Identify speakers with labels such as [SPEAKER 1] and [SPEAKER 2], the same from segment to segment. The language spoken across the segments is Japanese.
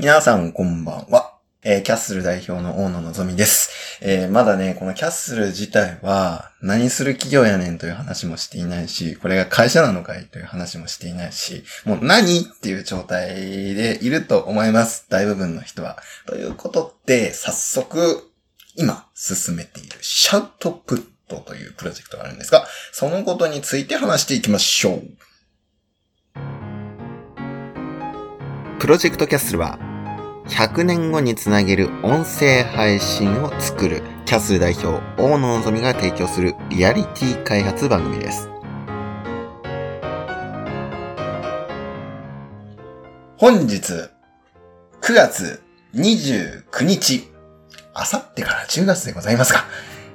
[SPEAKER 1] 皆さんこんばんは。えー、キャッスル代表の大野のぞみです。えー、まだね、このキャッスル自体は何する企業やねんという話もしていないし、これが会社なのかい？という話もしていないし、もう何？っていう状態でいると思います。大部分の人は。ということで、早速、今進めているシャウトプットというプロジェクトがあるんですが、そのことについて話していきましょう。プロジェクトキャッスルは、100年後につなげる音声配信を作るキャス代表大野のぞみが提供するリアリティ開発番組です。本日9月29日、あさってから10月でございますが、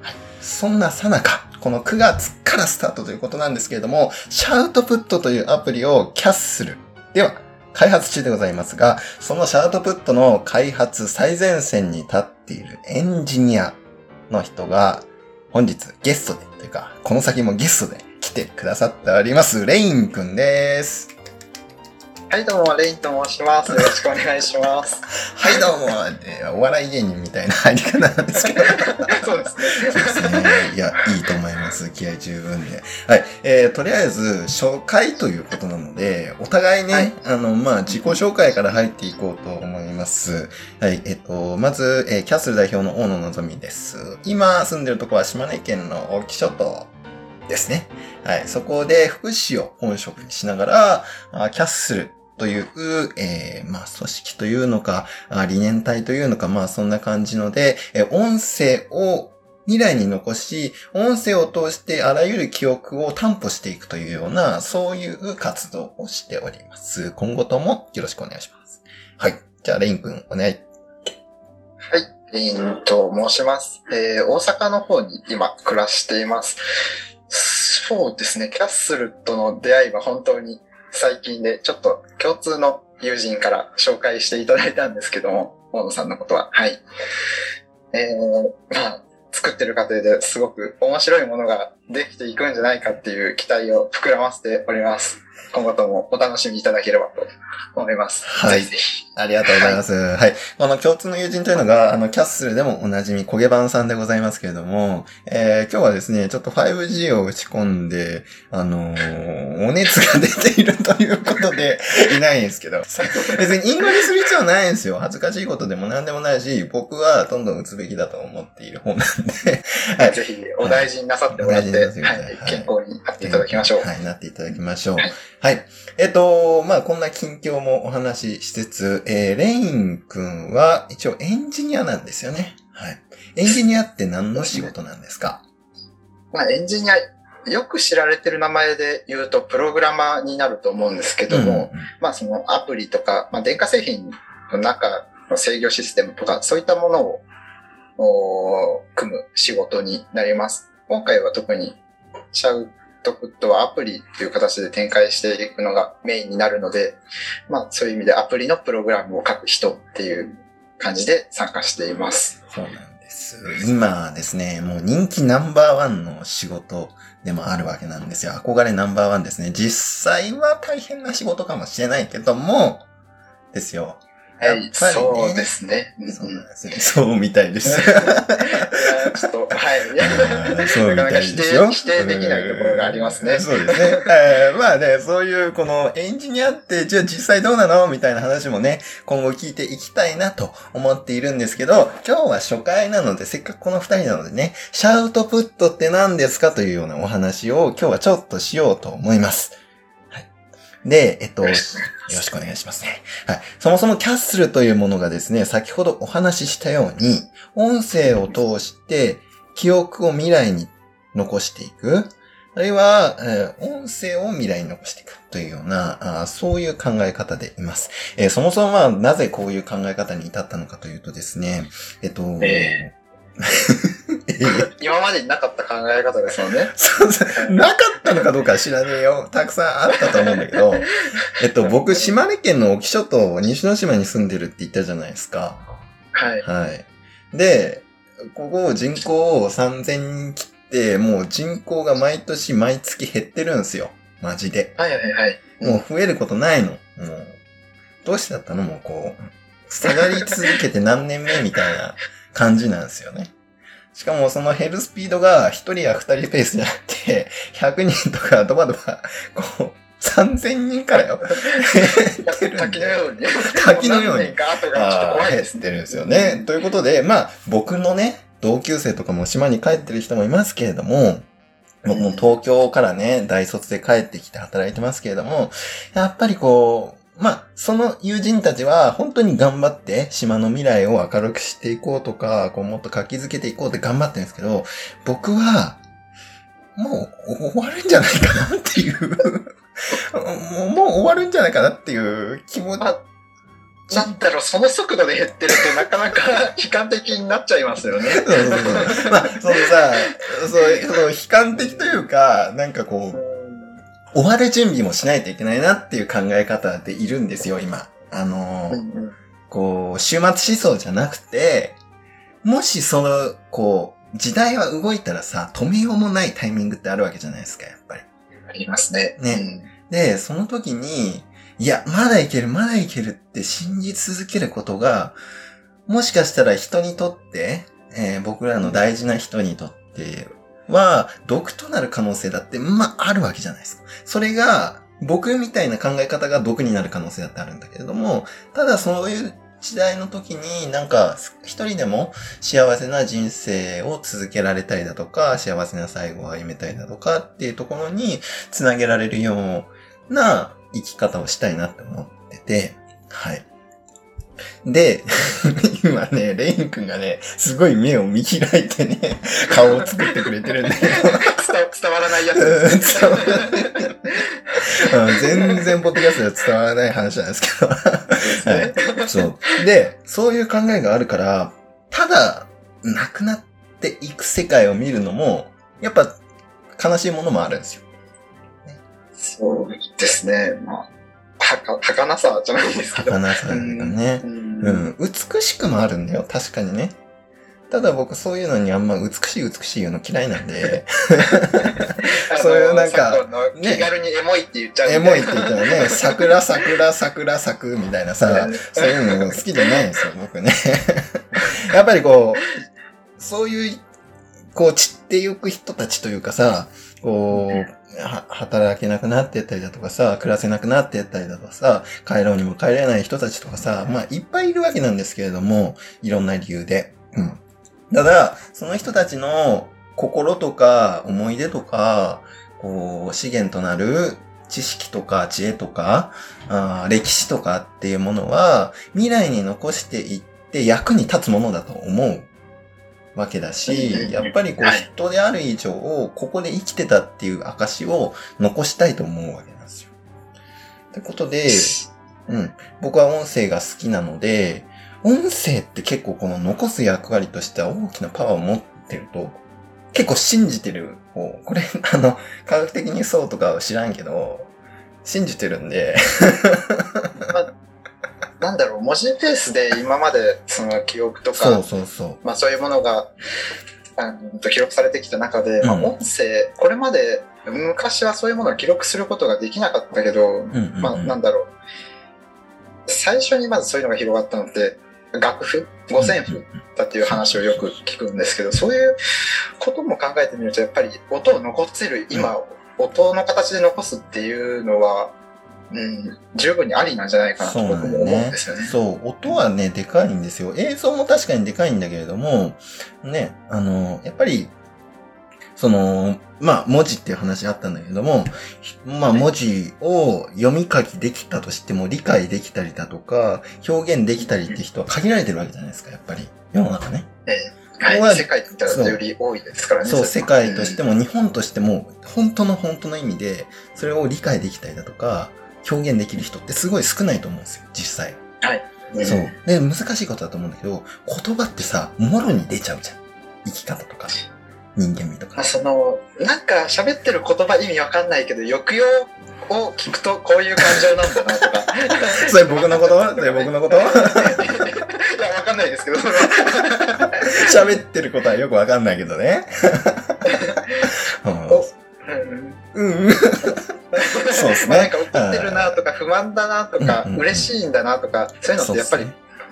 [SPEAKER 1] はい、そんなさなか、この9月からスタートということなんですけれども、シャウトプットというアプリをキャッスルでは開発中でございますが、そのシャウトプットの開発最前線に立っているエンジニアの人が、本日ゲストで、というか、この先もゲストで来てくださっております、レインくんです。
[SPEAKER 2] はい、どうも、レインと申します。よろしくお願いします。
[SPEAKER 1] はい、どうも、えーお笑い芸人みたいな入り方なんですけど。
[SPEAKER 2] そうですね。
[SPEAKER 1] そうですね。いや、いいと思います。気合十分で。はい。えー、とりあえず、初回ということなので、お互いね、
[SPEAKER 2] はい
[SPEAKER 1] あの、まあ、自己紹介から入っていこうと思います。はい。えっと、まず、えーキャッスル代表の大野のぞみです。今住んでるとこは島根県の沖諸島ですね。はい。そこで福祉を本職にしながら、あキャッスルという、えーまあ、組織というのか、理念体というのか、まあ、そんな感じので、えー音声を未来に残し、音声を通してあらゆる記憶を担保していくというような、そういう活動をしております。今後ともよろしくお願いします。はい。じゃあ、レイン君、お願い。
[SPEAKER 2] はい、レインと申します。えー、大阪の方に今暮らしています。そうですね、キャッスルとの出会いは本当に最近で、ちょっと共通の友人から紹介していただいたんですけども、大野さんのことは。はい。えー、まあ、作ってる過程ですごく面白いものができていくんじゃないかっていう期待を膨らませております。今後ともお楽しみいただければと思います。
[SPEAKER 1] はい
[SPEAKER 2] ぜひぜひ。
[SPEAKER 1] ありがとうございます。はい。この共通の友人というのが、あの、キャッスルでもおなじみ、焦げ版さんでございますけれども、えー、今日はですね、ちょっと 5G を打ち込んで、あのーお熱が出ているということで、いないんですけど、別に隠語にする必要ないんですよ。恥ずかしいことでも何でもないし、僕はどんどん打つべきだと思っている方なんで、はい。
[SPEAKER 2] ぜひお大事になさってもらって、はい
[SPEAKER 1] さってください
[SPEAKER 2] 健康になっていただきましょう。
[SPEAKER 1] はい、なっていただきましょう。
[SPEAKER 2] はい
[SPEAKER 1] はい。えっと、まあ、こんな近況もお話ししつつ、えー、レイン君は一応エンジニアなんですよね。はい。エンジニアって何の仕事なんですか？
[SPEAKER 2] まあ、エンジニア、よく知られてる名前で言うと、プログラマーになると思うんですけども、
[SPEAKER 1] うん
[SPEAKER 2] まあ、そのアプリとか、まあ、電化製品の中の制御システムとか、そういったものを、組む仕事になります。今回は特に、シャウトプットはアプリという形で展開していくのがメインになるので、まあ、そういう意味でアプリのプログラムを書く人っていう感じで参加しています。
[SPEAKER 1] そうなんです。今ですね、もう人気ナンバーワンの仕事でもあるわけなんですよ。憧れナンバーワンですね。実際は大変な仕事かもしれないけども、ですよ。
[SPEAKER 2] はい、そうですね。うん
[SPEAKER 1] そうなんですよ。そうみたいです。
[SPEAKER 2] ちょっと、はい。
[SPEAKER 1] そうみたいですよ。
[SPEAKER 2] 否定できないところがありますね
[SPEAKER 1] うんそうですね。えーまあね、そういうこのエンジニアって、じゃあ実際どうなのみたいな話もね、今後聞いていきたいなと思っているんですけど、今日は初回なので、せっかくこの二人なのでね、シャウトプットって何ですかというようなお話を今日はちょっとしようと思います。はい。で、えっと、よろしくお願いしますね。はい。そもそもキャッスルというものがですね、先ほどお話ししたように、音声を通して記憶を未来に残していく。あるいは、えー音声を未来に残していくというような、あーそういう考え方でいます。えーそもそもまあ、なぜこういう考え方に至ったのかというとですね、えっと、
[SPEAKER 2] え
[SPEAKER 1] えー
[SPEAKER 2] 今までになかった考え方ですもんね。
[SPEAKER 1] そうそうなかったのかどうかは知らねえよ。たくさんあったと思うんだけど、えっと、僕、島根県の沖諸島、西之島に住んでるって言ったじゃないですか。
[SPEAKER 2] はい。
[SPEAKER 1] はい。で、ここ人口3000人切って、もう人口が毎年毎月減ってるんですよ。マジで。
[SPEAKER 2] はいはいはい。
[SPEAKER 1] もう増えることないの。もう。どうしてだったの？もうこう。下がり続けて何年目みたいな感じなんですよね。しかもその減るスピードが1人や2人ペースじゃなくて、100人とかドバドバ、こう、3000人からよ。
[SPEAKER 2] 滝のように。
[SPEAKER 1] 滝のように
[SPEAKER 2] ちょっと怖い
[SPEAKER 1] 減っ。てるんですよね。ということで、まあ、僕のね、同級生とかも島に帰ってる人もいますけれども、僕も東京からね、大卒で帰ってきて働いてますけれども、やっぱりこう、まあ、その友人たちは本当に頑張って島の未来を明るくしていこうとか、こうもっと活気づけていこうって頑張ってるんですけど、僕は、もう終わるんじゃないかなっていう、も うもう終わるんじゃないかなっていう気持ち
[SPEAKER 2] まあなんだろう、その速度で減ってるとなかなか悲観的になっちゃいますよね。
[SPEAKER 1] そうそうそう。まあ、そのさ、そう、その悲観的というか、なんかこう、終わる準備もしないといけないなっていう考え方でいるんですよ、今。あの
[SPEAKER 2] うんうん
[SPEAKER 1] こう、終末思想じゃなくて、もしその、こう、時代は動いたらさ、止めようもないタイミングってあるわけじゃないですか、やっぱり。
[SPEAKER 2] ありますね。
[SPEAKER 1] ねで、その時に、いや、まだいける、まだいけるって信じ続けることが、もしかしたら人にとって、えー僕らの大事な人にとっては、毒となる可能性だって、まあ、あるわけじゃないですか。それが、僕みたいな考え方が毒になる可能性だってあるんだけれども、ただそういう時代の時になんか一人でも幸せな人生を続けられたりだとか、幸せな最後を歩めたりだとかっていうところにつなげられるような生き方をしたいなって思ってて、はい。で、今ね、レイン君がね、すごい目を見開いてね、顔を作ってくれてるんだけど、
[SPEAKER 2] 伝わらないやつです。
[SPEAKER 1] 全然ポッドキャストでは伝わらない話なんですけど。はい。そう。で、そういう考えがあるから、ただ、なくなっていく世界を見るのも、やっぱ、悲しいものもあるんですよ。
[SPEAKER 2] そうですね。まあ、はか、儚さじゃないですけど。
[SPEAKER 1] 儚さがね。
[SPEAKER 2] う。
[SPEAKER 1] うんん。美しくもあるんだよ。確かにね。ただ僕そういうのにあんま美しい美しい言うの嫌いなんで、そういうなんか
[SPEAKER 2] 昨今の気軽にエモいって言っちゃう、
[SPEAKER 1] エモいって言ったらね、桜桜桜咲くみたいなさ、そういうの好きじゃないんですよ、僕ね。やっぱりこう、そういう、こう散ってゆく人たちというかさ、こう、働けなくなってったりだとかさ、暮らせなくなってったりだとかさ、帰ろうにも帰れない人たちとかさ、まあいっぱいいるわけなんですけれども、いろんな理由で。うん。ただ、その人たちの心とか思い出とか、こう、資源となる知識とか知恵とか、あ歴史とかっていうものは、未来に残していって役に立つものだと思うわけだし、やっぱりこう
[SPEAKER 2] はい
[SPEAKER 1] 人である以上、ここで生きてたっていう証を残したいと思うわけなんですよ。ってことで、うん。僕は音声が好きなので、音声って結構この残す役割としては大きなパワーを持ってると、結構信じてる方。これ、あの、科学的にそうとかは知らんけど、信じてるんで、
[SPEAKER 2] なんだろう、文字ベースで今までその記憶とか、
[SPEAKER 1] そうそうそう。
[SPEAKER 2] まあそういうものが、あの記録されてきた中で、まあ
[SPEAKER 1] うん
[SPEAKER 2] 音声、これまで昔はそういうものを記録することができなかったけど、
[SPEAKER 1] うんうんうん。
[SPEAKER 2] まあなんだろう、最初にまずそういうのが広がったのって、楽譜？五線譜？だっていう話をよく聞くんですけど、そういうことも考えてみると、やっぱり音を残せる今、音の形で残すっていうのは、うん、十分にありなんじゃないかなと僕も思うん。ですよね。
[SPEAKER 1] そう、音はね、でかいんですよ。映像も確かにでかいんだけれども、ね、あの、やっぱり、その、まあ、文字っていう話あったんだけども、ひまあ、文字を読み書きできたとしても理解できたりだとか、表現できたりって人は限られてるわけじゃないですか、やっぱり。世の中ね。
[SPEAKER 2] はい、
[SPEAKER 1] ここは
[SPEAKER 2] 世界って言ったらより多いですからね。
[SPEAKER 1] そう、世界としても日本としても、本当の本当の意味で、それを理解できたりだとか、表現できる人ってすごい少ないと思うんですよ、実際。
[SPEAKER 2] うん
[SPEAKER 1] そう。で、難しいことだと思うんだけど、言葉ってさ、もろに出ちゃうじゃん。生き方とか、人間味とか
[SPEAKER 2] まあ、。その、なんか喋ってる言葉意味わかんないけど、抑揚を聞くとこういう感情なんだなとか。
[SPEAKER 1] それ僕のこと？それ僕のこと？
[SPEAKER 2] いや、わかんないですけど、それは
[SPEAKER 1] 喋ってることはよくわかんないけどね。
[SPEAKER 2] う ん
[SPEAKER 1] うん。うん。そうですね
[SPEAKER 2] まあなんか怒ってるなとか、不満だなとか
[SPEAKER 1] うんうんう、ん
[SPEAKER 2] 嬉しいんだなとか、そういうのってやっぱり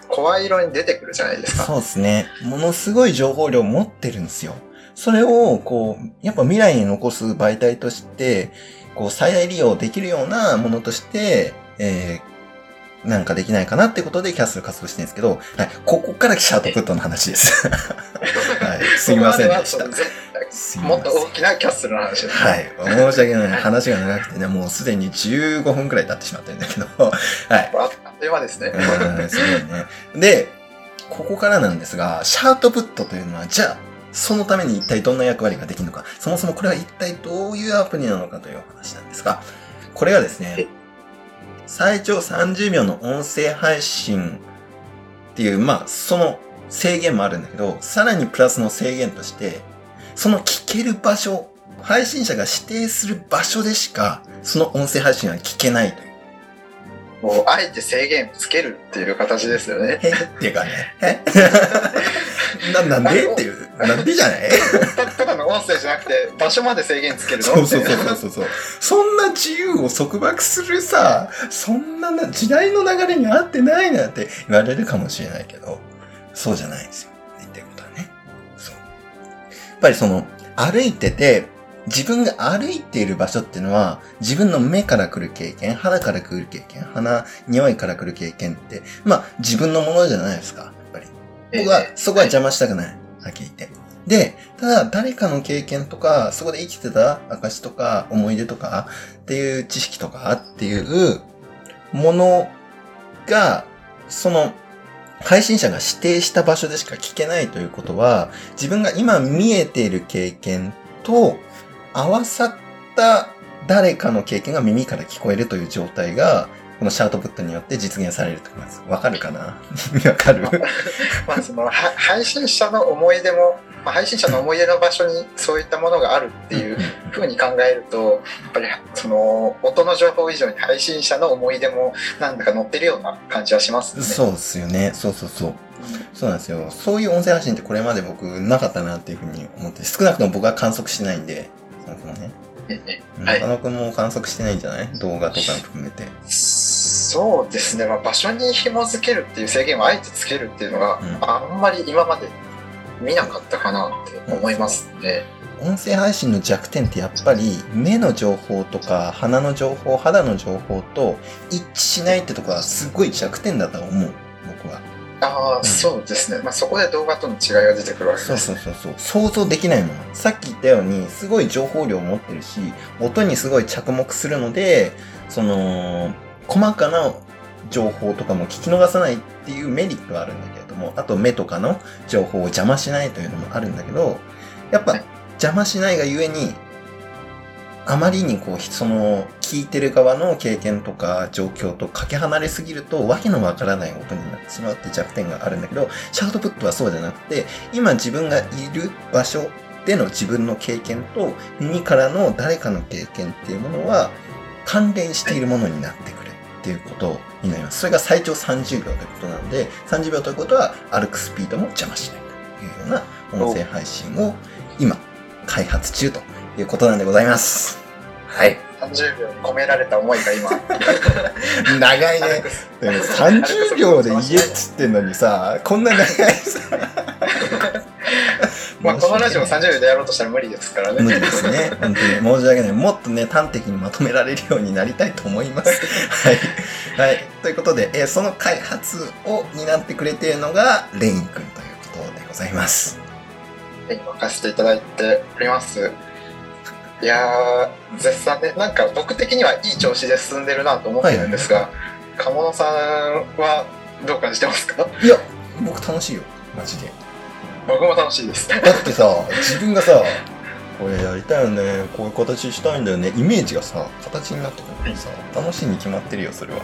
[SPEAKER 2] 声色に出てくるじゃないですか。
[SPEAKER 1] そうですね。ものすごい情報量持ってるんですよ。それを、こう、やっぱ未来に残す媒体として、こう、最大利用できるようなものとして、えー、なんかできないかなってことでキャッスル活動してるんですけど、はい。ここからシャートプットの話です。はい。すいませんでした
[SPEAKER 2] もっと大きなキャッスルの話です。
[SPEAKER 1] はい。申し訳ない。話が長くてね、もうすでに15分くらい経ってしまってるんだけど、はい。
[SPEAKER 2] あっという間ですね。
[SPEAKER 1] うんすごいね。で、ここからなんですが、シャートプットというのは、じゃあ、そのために一体どんな役割ができるのか、そもそもこれは一体どういうアプリなのかというお話なんですが、これがですね、最長30秒の音声配信っていう、まあ、その制限もあるんだけど、さらにプラスの制限として、その聞ける場所、配信者が指定する場所でしか、その音声配信は聞けないという。
[SPEAKER 2] もう、あえて制限つけるっていう形ですよね。
[SPEAKER 1] えっていうかね。えな、なんでっていう。なんでじゃない？
[SPEAKER 2] たただの音声じゃなくて、場所まで制限つけるの？
[SPEAKER 1] そうそうそうそうそう。そんな自由を束縛するさ、そんなな時代の流れに合ってないなんて言われるかもしれないけど、そうじゃないんですよ。言ってることはね。そう。やっぱりその、歩いてて、自分が歩いている場所っていうのは、自分の目から来る経験、肌から来る経験、鼻、匂いから来る経験って、まあ自分のものじゃないですか、やっぱり。僕はそこは邪魔したくない。はっきり言って。で、ただ誰かの経験とか、そこで生きてた証とか思い出とかっていう知識とかっていうものが、その配信者が指定した場所でしか聞けないということは、自分が今見えている経験と合わさった誰かの経験が耳から聞こえるという状態が、このシャートプットによって実現されると思います。わかるかな？わかる？
[SPEAKER 2] まあ、その、は配信者の思い出も、まあ、配信者の思い出の場所にそういったものがあるっていうふうに考えると、やっぱり、その、音の情報以上に配信者の思い出もなんだか載ってるような感じはしますね。
[SPEAKER 1] そうですよね。そうそうそう。そうなんですよ。そういう音声発信ってこれまで僕なかったなっていうふうに思って、少なくとも僕は観測してないんで、そもそもね。
[SPEAKER 2] ええはい
[SPEAKER 1] 中野くんも観測してないんじゃない？動画とか含めて。
[SPEAKER 2] そうですね、まあ、場所に紐付けるっていう制限をあえてつけるっていうのが
[SPEAKER 1] うん
[SPEAKER 2] あんまり今まで見なかったかなって思いますね。
[SPEAKER 1] 音声配信の弱点ってやっぱり目の情報とか鼻の情報、肌の情報と一致しないってとこはすごい弱点だと思う。僕は。
[SPEAKER 2] ああ、
[SPEAKER 1] ん
[SPEAKER 2] そうですね。まあ、そこで動画との違いが出てくるわけ
[SPEAKER 1] そう
[SPEAKER 2] です。
[SPEAKER 1] そうそうそう。想像できないもの。さっき言ったように、すごい情報量を持ってるし、音にすごい着目するので、その、細かな情報とかも聞き逃さないっていうメリットはあるんだけれども、あと目とかの情報を邪魔しないというのもあるんだけど、やっぱ
[SPEAKER 2] はい
[SPEAKER 1] 邪魔しないがゆえに、あまりにこう、その、聞いてる側の経験とか状況とかけ離れすぎると、わけのわからない音になってしまうって弱点があるんだけど、シャートプットはそうじゃなくて、今自分がいる場所での自分の経験と、耳からの誰かの経験っていうものは、関連しているものになってくるっていうことになります。それが最長30秒ということなので、30秒ということは歩くスピードも邪魔しないというような音声配信を今、開発中ということなんでございます。はい。
[SPEAKER 2] 30秒に込められた思いが今、
[SPEAKER 1] 長いね。でも30秒で言えっつってんのにさ、こんな長いさ。
[SPEAKER 2] まあ、このラジオ30秒でやろうとしたら無理ですからね。
[SPEAKER 1] 無理ですね。本当に申し訳ない。もっとね、端的にまとめられるようになりたいと思います。はい。はい。ということで、えーその開発を担ってくれているのが、レイン君ということでございます。
[SPEAKER 2] 任せていただいております。いやー、絶賛ね、なんか僕的にはいい調子で進んでるなと思ってるんですが、鴨野さんはどう感じてますか？
[SPEAKER 1] いや、僕楽しいよ。マジで。
[SPEAKER 2] 僕も楽しいです。
[SPEAKER 1] だってさ、自分がさ、これやりたいよね、こういう形したいんだよね、イメージがさ、形になってくるさ、楽しいに決まってるよ、それは。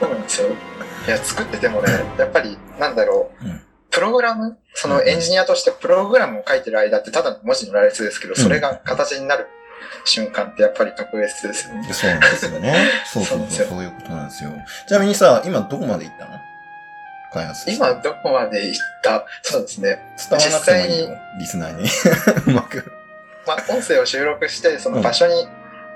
[SPEAKER 2] そうなんですよ。いや、作っててもね、やっぱり、なんだろう、
[SPEAKER 1] うん
[SPEAKER 2] プログラム、そのエンジニアとしてプログラムを書いてる間ってただの文字の羅列ですけど、
[SPEAKER 1] うん
[SPEAKER 2] それが形になる瞬間ってやっぱり特別ですよね。
[SPEAKER 1] そうなんですよね。そうそうそう、
[SPEAKER 2] そうなんですよ
[SPEAKER 1] そういうことなんですよ。ちなみにさ、今どこまで行ったの？開発
[SPEAKER 2] 今どこまで行った？そうですね。
[SPEAKER 1] 伝わらなくてもいいよ、リスナーに。うまく。
[SPEAKER 2] まあ、音声を収録して、その場所に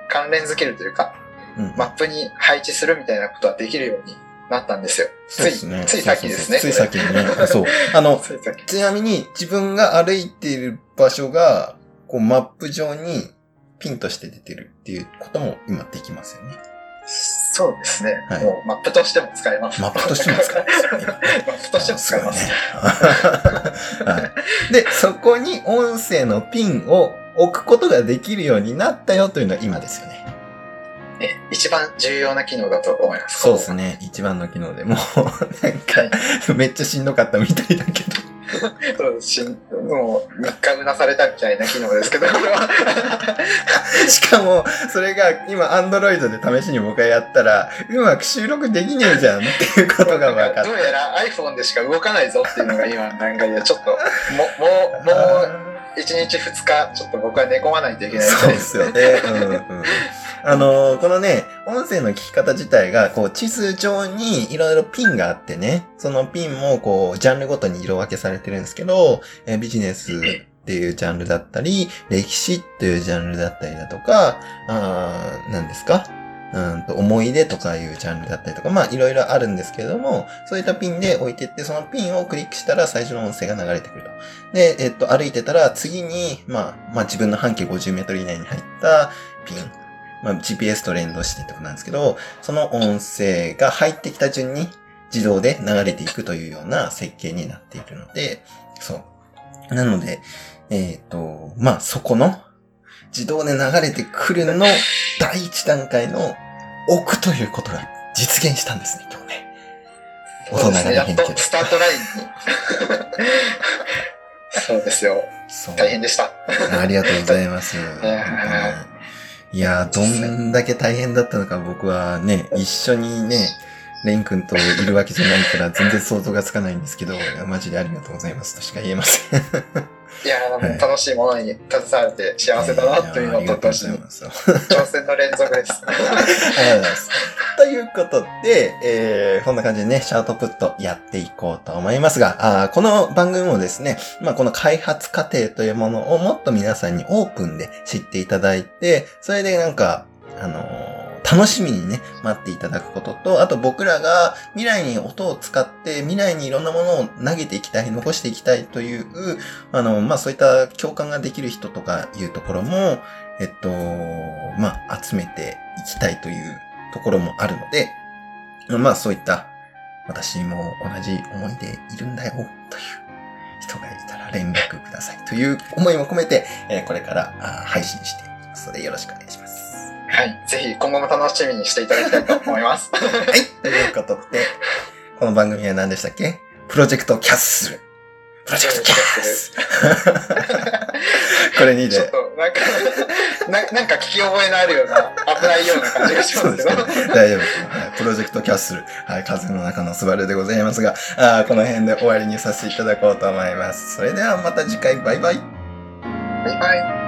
[SPEAKER 2] 関連づけるというか、
[SPEAKER 1] うん。
[SPEAKER 2] マップに配置するみたいなことはできるようになったんですよ。
[SPEAKER 1] そうですね。
[SPEAKER 2] ついついさっきですね
[SPEAKER 1] ついさっきにね。そう。あの、ちなみに自分が歩いている場所が、こうマップ上にピンとして出てるっていうことも今できますよね。
[SPEAKER 2] そうですね。
[SPEAKER 1] はい
[SPEAKER 2] もうマップとしても使えます。
[SPEAKER 1] マップとしても使えますね
[SPEAKER 2] マップとしても使えます。
[SPEAKER 1] はい。で、そこに音声のピンを置くことができるようになったよというのは今ですよね。
[SPEAKER 2] え一番重要な機能だと思います。
[SPEAKER 1] そうですね。一番の機能でもう、なんか、めっちゃしんどかったみたいだけど。
[SPEAKER 2] そうしんもう、3日うなされたみたいな機能ですけど、これは。
[SPEAKER 1] しかも、それが今、アンドロイドで試しに僕がやったら、うまく収録できねえじゃんっていうことが分かった
[SPEAKER 2] どう。やら iPhone でしか動かないぞっていうのが今の段階で、ちょっと、も、もう、もう、1日2日、ちょっと僕は寝込まないといけないみ
[SPEAKER 1] そうで
[SPEAKER 2] す
[SPEAKER 1] よね。うんうん。あのーこのね、音声の聞き方自体が、こう、地図上にいろいろピンがあってね、そのピンも、こう、ジャンルごとに色分けされてるんですけど、えービジネスっていうジャンルだったり、歴史っていうジャンルだったりだとか、あ何ですか？うんと、思い出とかいうジャンルだったりとか、まあ、いろいろあるんですけれども、そういったピンで置いてって、そのピンをクリックしたら最初の音声が流れてくると。で、えっと、歩いてたら次に、まあ、まあ自分の半径50メートル以内に入ったピン、まあ GPS と連動してってことなんですけど、その音声が入ってきた順に自動で流れていくというような設計になっているので、そう。なので、えっ、と、まあそこの自動で流れてくるの第一段階の置くということが実現したんですね、今日ね。
[SPEAKER 2] そうですね。やっ
[SPEAKER 1] 大人が
[SPEAKER 2] とスタートラインに。そうですよ。大変でした。
[SPEAKER 1] ありがとうございます。いやー、どんだけ大変だったのか僕はね、一緒にね、レイン君といるわけじゃないから全然想像がつかないんですけど、マジでありがとうございますとしか言えません。
[SPEAKER 2] いやー、
[SPEAKER 1] はい
[SPEAKER 2] 楽しいものに携われて幸せだなというの
[SPEAKER 1] やーありがとうご
[SPEAKER 2] と同時に
[SPEAKER 1] ざい。
[SPEAKER 2] 挑戦の連続です。
[SPEAKER 1] ありがとうございます。ということで、えー、こんな感じでね、シャートプットやっていこうと思いますが、あーこの番組もですね、まあこの開発過程というものをもっと皆さんにオープンで知っていただいて、それでなんか、あのー楽しみにね、待っていただくことと、あと僕らが未来に音を使って未来にいろんなものを投げていきたい、残していきたいという、あの、まあ、そういった共感ができる人とかいうところも、えっと、まあ、集めていきたいというところもあるので、まあ、そういった、私も同じ思いでいるんだよ、という人がいたら連絡ください。という思いも込めて、えこれから配信していきますので、よろしくお願いします。
[SPEAKER 2] はい。ぜひ今後も楽しみにしていただきたいと思います。
[SPEAKER 1] はい。ということで、この番組は何でしたっけ？プロジェクトキャッスル。プロジェクトキャッスル。これにで。
[SPEAKER 2] ちょっと、なんか、ななんか聞き覚えのあるような、危ないような感じがしますけど。
[SPEAKER 1] そうですね。大丈夫です。はい。プロジェクトキャッスル。はい。風の中のスバルでございますが、あーこの辺で終わりにさせていただこうと思います。それではまた次回、バイバイ。
[SPEAKER 2] バイバイ。